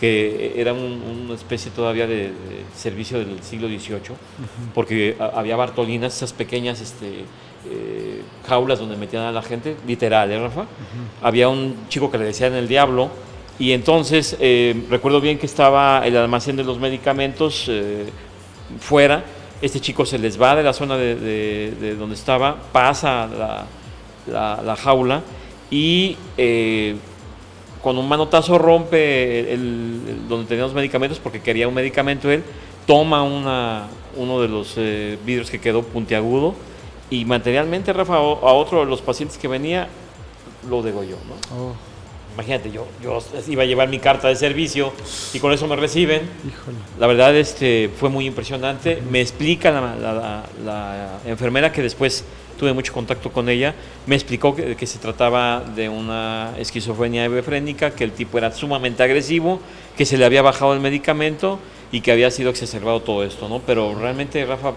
que era un- una especie todavía de, de servicio del siglo XVIII, porque a- había bartolinas, esas pequeñas este, eh, jaulas donde metían a la gente, literal, ¿eh, Rafa? Había un chico que le decían el diablo, y entonces eh, recuerdo bien que estaba el almacén de los medicamentos eh, fuera, este chico se les va de la zona de, de- de donde estaba, pasa la, la- la jaula y eh, con un manotazo rompe donde tenía los medicamentos porque quería un medicamento él, toma uno de los eh, vidrios que quedó puntiagudo y materialmente, Rafa, a a otro de los pacientes que venía lo degolló, ¿no? Oh, Imagínate, yo, yo iba a llevar mi carta de servicio y con eso me reciben. híjole. La verdad este, fue muy impresionante. Me explica la, la- la- la enfermera que después tuve mucho contacto con ella. Me explicó que, que se trataba de una esquizofrenia hebefrénica, que el tipo era sumamente agresivo, que se le había bajado el medicamento y que había sido exacerbado todo esto, ¿no? Pero realmente, Rafa,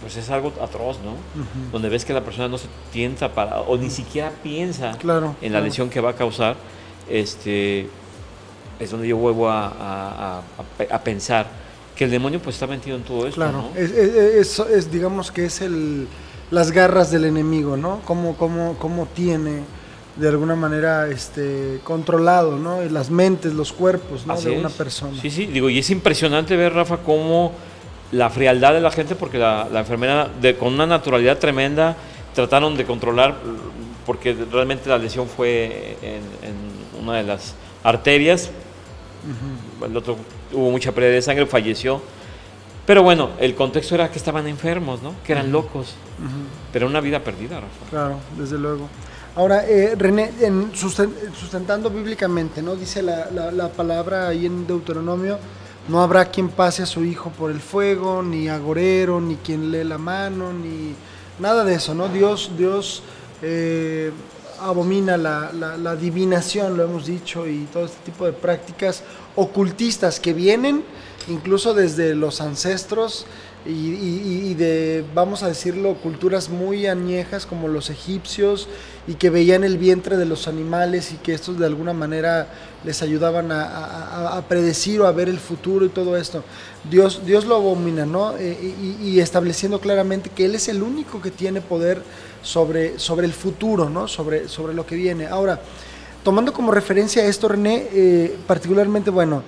pues es algo atroz, ¿no? Donde ves que la persona no se tienta para, o ni siquiera piensa Claro, en la claro. lesión que va a causar, este, es donde yo vuelvo a, a- a- a pe- a pensar que el demonio pues está metido en todo esto, Claro, ¿no? es, es- es- es, digamos que es el, las garras del enemigo, ¿no? Cómo, cómo, cómo tiene de alguna manera este, controlado, ¿no? Las mentes, los cuerpos, ¿no? Así de una persona. Sí, sí, digo, y es impresionante ver, Rafa, cómo la frialdad de la gente, porque la, la enfermera, de, con una naturalidad tremenda, trataron de controlar, porque realmente la lesión fue en, en una de las arterias, el otro hubo mucha pérdida de sangre, falleció. Pero bueno, el contexto era que estaban enfermos, ¿no? Que eran locos. Pero una vida perdida, Rafa. Claro, desde luego. Ahora, eh, René, en susten- sustentando bíblicamente, ¿no? Dice la, la- la palabra ahí en Deuteronomio, no habrá quien pase a su hijo por el fuego, ni agorero, ni quien lee la mano, ni nada de eso, ¿no? Dios, Dios eh, abomina la, la- la adivinación, lo hemos dicho, y todo este tipo de prácticas ocultistas que vienen incluso desde los ancestros y, de, vamos a decirlo, culturas muy añejas como los egipcios y que veían el vientre de los animales y que estos de alguna manera les ayudaban a, predecir o a ver el futuro y todo esto. Dios, Dios lo abomina, ¿no? Eh, y, y estableciendo claramente que Él es el único que tiene poder sobre, sobre el futuro, ¿no? Sobre, sobre lo que viene. Ahora, tomando como referencia esto, René, eh, particularmente, bueno,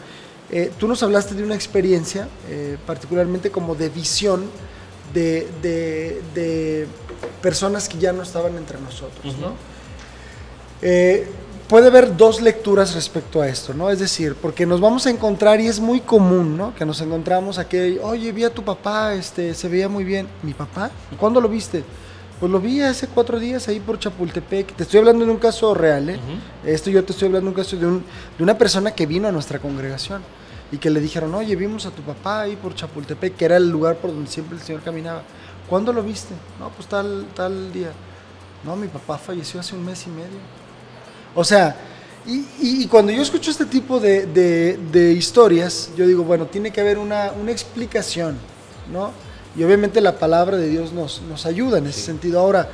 eh, tú nos hablaste de una experiencia, eh, particularmente como de visión de, de- de personas que ya no estaban entre nosotros, ¿no? Eh, puede haber dos lecturas respecto a esto, ¿no? Es decir, porque nos vamos a encontrar y es muy común, ¿no? Que nos encontramos aquel, oye, vi a tu papá, este, se veía muy bien. ¿Mi papá? ¿Cuándo lo viste? Pues lo vi hace cuatro días ahí por Chapultepec. Te estoy hablando de un caso real, ¿eh? Esto yo te estoy hablando de un caso de, un- de una persona que vino a nuestra congregación y que le dijeron, oye, vimos a tu papá ahí por Chapultepec, que era el lugar por donde siempre el Señor caminaba. ¿Cuándo lo viste? No, pues tal, tal día. No, mi papá falleció hace un mes y medio. O sea, y, y- y cuando yo escucho este tipo de, de- de historias, yo digo, bueno, tiene que haber una, una explicación, ¿no? Y obviamente la palabra de Dios nos, nos ayuda en ese sentido. Ahora,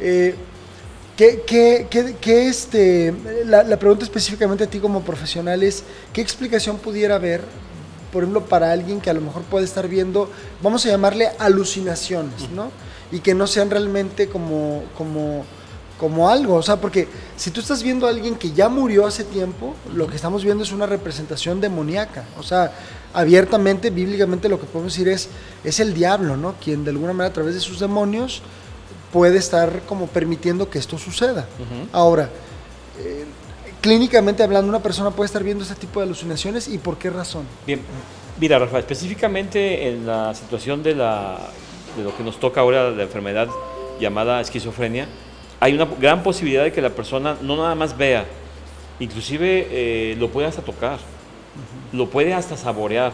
eh, ¿qué, qué- qué- qué, este, la, la pregunta específicamente a ti como profesional es, ¿qué explicación pudiera haber, por ejemplo, para alguien que a lo mejor puede estar viendo, vamos a llamarle alucinaciones, ¿no? Y que no sean realmente como, como, como algo, o sea, porque si tú estás viendo a alguien que ya murió hace tiempo, lo que estamos viendo es una representación demoníaca, o sea, abiertamente, bíblicamente lo que podemos decir es, es el diablo, ¿no? Quien de alguna manera a través de sus demonios puede estar como permitiendo que esto suceda. Ahora, eh, clínicamente hablando, una persona puede estar viendo este tipo de alucinaciones y por qué razón. Bien, mira, Rafa, específicamente en la situación de, la, de lo que nos toca ahora, la enfermedad llamada esquizofrenia, hay una gran posibilidad de que la persona no nada más vea, inclusive eh, lo puede hasta tocar, lo puede hasta saborear,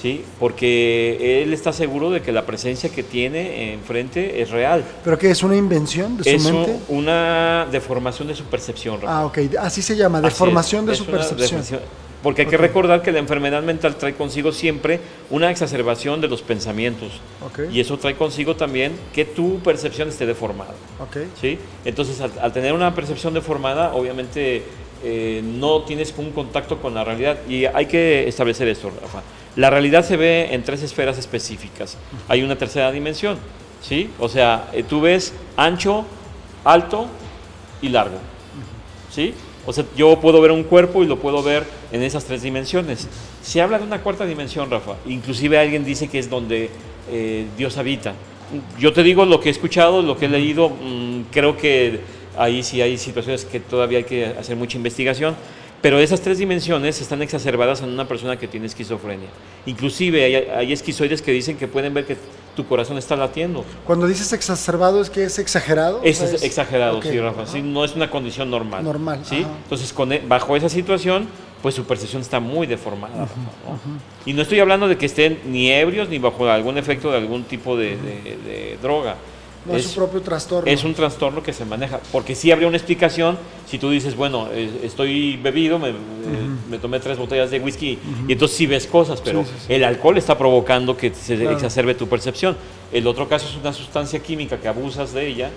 ¿sí? Porque él está seguro de que la presencia que tiene enfrente es real. ¿Pero qué es una invención de su Es un- mente? una deformación de su percepción. Ah, ok, así se llama, deformación de su percepción. Porque hay que recordar que la enfermedad mental trae consigo siempre una exacerbación de los pensamientos. Ok. Y eso trae consigo también que tu percepción esté deformada. Ok. ¿sí? Entonces, al, al tener una percepción deformada, obviamente eh, no tienes un contacto con la realidad. Y hay que establecer esto, Rafa. La realidad se ve en tres esferas específicas. Hay una tercera dimensión, ¿sí? O sea, eh, tú ves ancho, alto y largo, ¿sí? O sea, yo puedo ver un cuerpo y lo puedo ver en esas tres dimensiones. Se habla de una cuarta dimensión, Rafa. Inclusive alguien dice que es donde eh, Dios habita. Yo te digo lo que he escuchado, lo que he leído, mm, creo que ahí sí hay situaciones que todavía hay que hacer mucha investigación. Pero esas tres dimensiones están exacerbadas en una persona que tiene esquizofrenia. Inclusive hay, hay esquizoides que dicen que pueden ver que tu corazón está latiendo. Cuando dices exacerbado es que es exagerado. Es o sea, es exagerado, ok, sí, Rafa. Sí, no es una condición normal. Normal, ¿sí? ajá. Entonces, con e- bajo esa situación, pues su percepción está muy deformada. Y no estoy hablando de que estén ni ebrios ni bajo algún efecto de algún tipo de, de- de droga. No es, su propio trastorno. es un trastorno que se maneja. Porque sí habría una explicación si tú dices, bueno, eh, estoy bebido, me, eh, me tomé tres botellas de whisky y entonces sí ves cosas, pero Sí, sí, sí. el alcohol está provocando que se Claro. exacerbe tu percepción. El otro caso es una sustancia química que abusas de ella,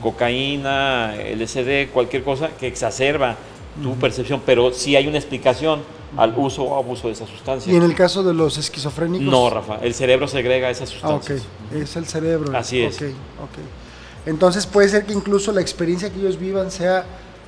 cocaína, LSD, cualquier cosa que exacerba tu percepción, pero sí hay una explicación al uso o abuso de esa sustancia. Y en el caso de los esquizofrénicos. No, Rafa, el cerebro segrega esas Ah, ok. sustancias. Es el cerebro. Así es. Ok, ok. Entonces puede ser que incluso la experiencia que ellos vivan sea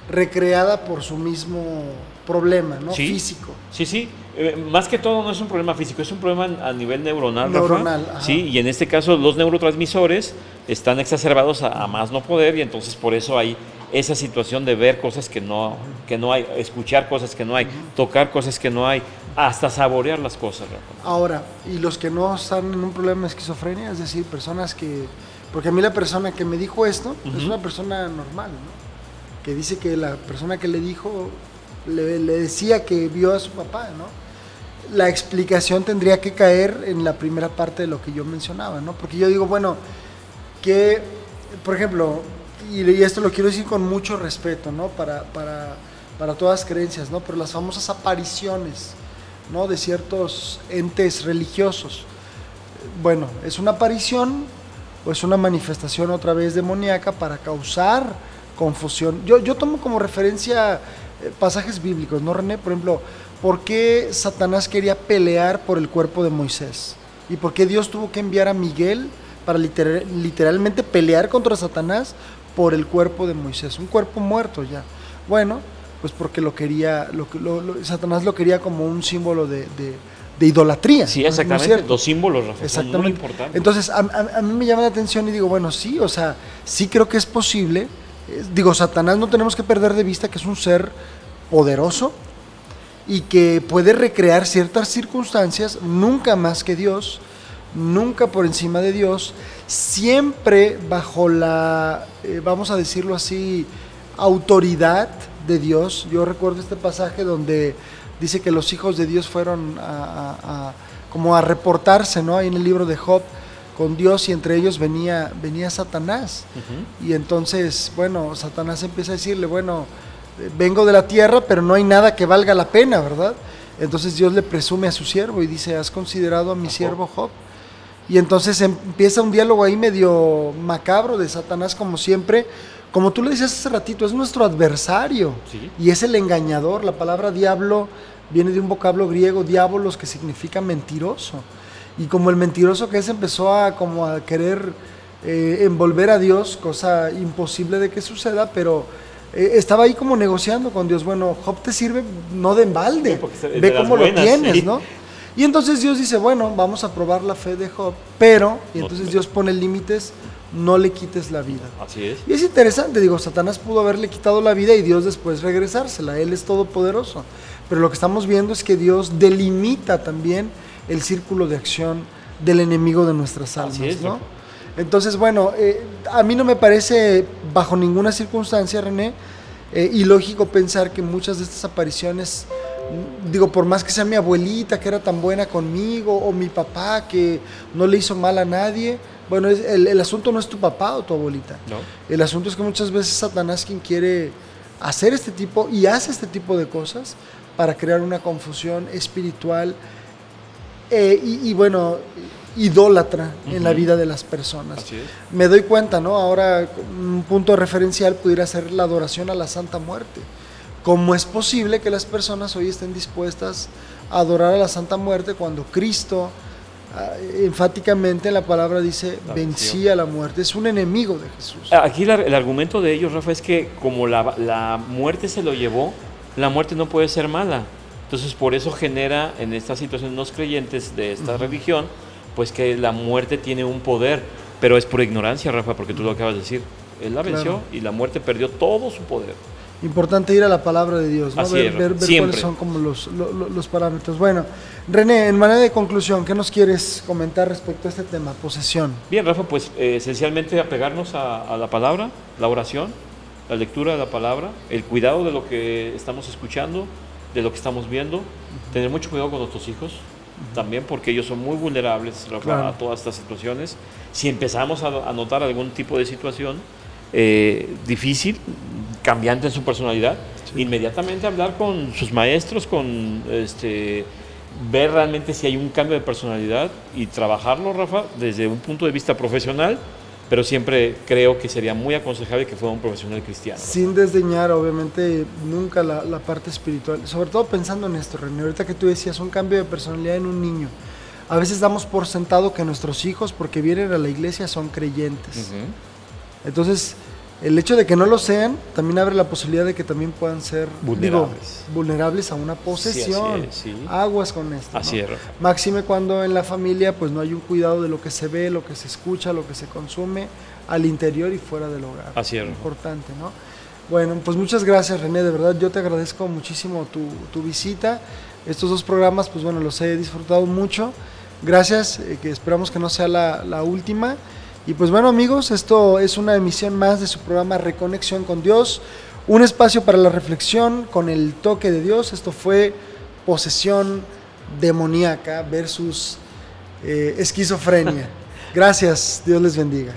recreada por su mismo problema, ¿no? Sí. Físico. Sí, sí. Eh, más que todo no es un problema físico, es un problema a nivel neuronal. Neuronal. Sí, y en este caso los neurotransmisores están exacerbados a, a más no poder y entonces por eso hay esa situación de ver cosas que no, que no hay, escuchar cosas que no hay, tocar cosas que no hay, hasta saborear las cosas. Rafa. Ahora, y los que no están en un problema de esquizofrenia, es decir, personas que. Porque a mí la persona que me dijo esto es una persona normal, ¿no? Que dice que la persona que le dijo le, le decía que vio a su papá, ¿no? La explicación tendría que caer en la primera parte de lo que yo mencionaba, ¿no? Porque yo digo, bueno, que, por ejemplo, y, esto lo quiero decir con mucho respeto, ¿no? Para, para, para todas las creencias, ¿no? Pero las famosas apariciones, ¿no? De ciertos entes religiosos. Bueno, es una aparición o es una manifestación otra vez demoníaca para causar confusión. Yo, yo tomo como referencia eh, pasajes bíblicos, ¿no, René? Por ejemplo, ¿por qué Satanás quería pelear por el cuerpo de Moisés? ¿Y por qué Dios tuvo que enviar a Miguel para literal- literalmente pelear contra Satanás por el cuerpo de Moisés? Un cuerpo muerto ya. Bueno, pues porque lo quería, lo, que- lo- lo- Satanás lo quería como un símbolo de, de- de idolatría. Sí, ¿no? ¿No es exactamente. símbolos, Rafa, son muy Exactamente. importantes. Entonces, a, a- a mí me llama la atención y digo, bueno, sí, o sea, sí creo que es posible. Eh, digo, Satanás no tenemos que perder de vista que es un ser poderoso y que puede recrear ciertas circunstancias, nunca más que Dios, nunca por encima de Dios, siempre bajo la, eh, vamos a decirlo así, autoridad de Dios. Yo recuerdo este pasaje donde dice que los hijos de Dios fueron a, a- a- como a reportarse, ¿no? Ahí en el libro de Job con Dios y entre ellos venía, venía Satanás. Y entonces, bueno, Satanás empieza a decirle, bueno, vengo de la tierra, pero no hay nada que valga la pena, ¿verdad? Entonces Dios le presume a su siervo y dice, ¿has considerado a mi siervo Job? Y entonces em- empieza un diálogo ahí medio macabro de Satanás, como siempre. Como tú le decías hace ratito, es nuestro adversario Sí. y es el engañador. La palabra diablo viene de un vocablo griego, diabolos, que significa mentiroso. Y como el mentiroso que es empezó a como a querer eh, envolver a Dios, cosa imposible de que suceda, pero eh, estaba ahí como negociando con Dios. Bueno, Job te sirve no de embalde, Sí, de ve cómo buenas, lo tienes, sí. ¿no? Y entonces Dios dice, bueno, vamos a probar la fe de Job, pero, y entonces Dios pone límites, no le quites la vida. Así es. Y es interesante, digo, Satanás pudo haberle quitado la vida y Dios después regresársela, Él es todopoderoso. Pero lo que estamos viendo es que Dios delimita también el círculo de acción del enemigo de nuestras almas, Así es, ¿no? Entonces, bueno, eh, a mí no me parece bajo ninguna circunstancia, René, eh, ilógico pensar que muchas de estas apariciones, mm, digo, por más que sea mi abuelita que era tan buena conmigo, o mi papá que no le hizo mal a nadie, bueno, es- el, el asunto no es tu papá o tu abuelita. ¿No? El asunto es que muchas veces Satanás quien quiere hacer este tipo y hace este tipo de cosas para crear una confusión espiritual eh, y, y, bueno, idólatra en la vida de las personas. Así es. Me doy cuenta, ¿no? Ahora un punto referencial pudiera ser la adoración a la Santa Muerte. ¿Cómo es posible que las personas hoy estén dispuestas a adorar a la Santa Muerte cuando Cristo ah, enfáticamente en la palabra dice La vencía la muerte? Es un enemigo de Jesús. Aquí la- el argumento de ellos, Rafa, es que como la, la muerte se lo llevó, la muerte no puede ser mala. Entonces, por eso genera en esta situación los creyentes de esta religión, pues que la muerte tiene un poder, pero es por ignorancia, Rafa, porque tú lo acabas de decir. Él la venció Claro. y la muerte perdió todo su poder. Importante ir a la palabra de Dios, ¿no? Así ver, es, ver- ver cuáles son como los, lo- lo- los parámetros. Bueno, René, en manera de conclusión, ¿qué nos quieres comentar respecto a este tema, posesión? Bien, Rafa, pues eh, esencialmente apegarnos a, a la palabra, la oración, la lectura de la palabra, el cuidado de lo que estamos escuchando, de lo que estamos viendo, tener mucho cuidado con nuestros hijos también, porque ellos son muy vulnerables Claro. a todas estas situaciones. Si empezamos a, a notar algún tipo de situación eh, difícil, cambiante en su personalidad, inmediatamente hablar con sus maestros, con este ver realmente si hay un cambio de personalidad y trabajarlo, Rafa, desde un punto de vista profesional, pero siempre creo que sería muy aconsejable que fuera un profesional cristiano. Sin desdeñar, obviamente, nunca la, la parte espiritual. Sobre todo pensando en esto, René, ahorita que tú decías, un cambio de personalidad en un niño. A veces damos por sentado que nuestros hijos, porque vienen a la iglesia, son creyentes. Entonces, el hecho de que no lo sean también abre la posibilidad de que también puedan ser digo, Vulnerables. vulnerables a una posesión. así es, sí. Aguas con esto. Así ¿no? es, Rafa. Máxime cuando en la familia pues no hay un cuidado de lo que se ve, lo que se escucha, lo que se consume al interior y fuera del hogar. Así es. Importante, ¿no? Bueno, pues muchas gracias René, de verdad yo te agradezco muchísimo tu, tu visita. Estos dos programas, pues bueno, los he disfrutado mucho. Gracias, eh, que esperamos que no sea la, la última. Y pues bueno amigos, esto es una emisión más de su programa Reconexión con Dios, un espacio para la reflexión con el toque de Dios. Esto fue posesión demoníaca versus eh, esquizofrenia. Gracias, Dios les bendiga.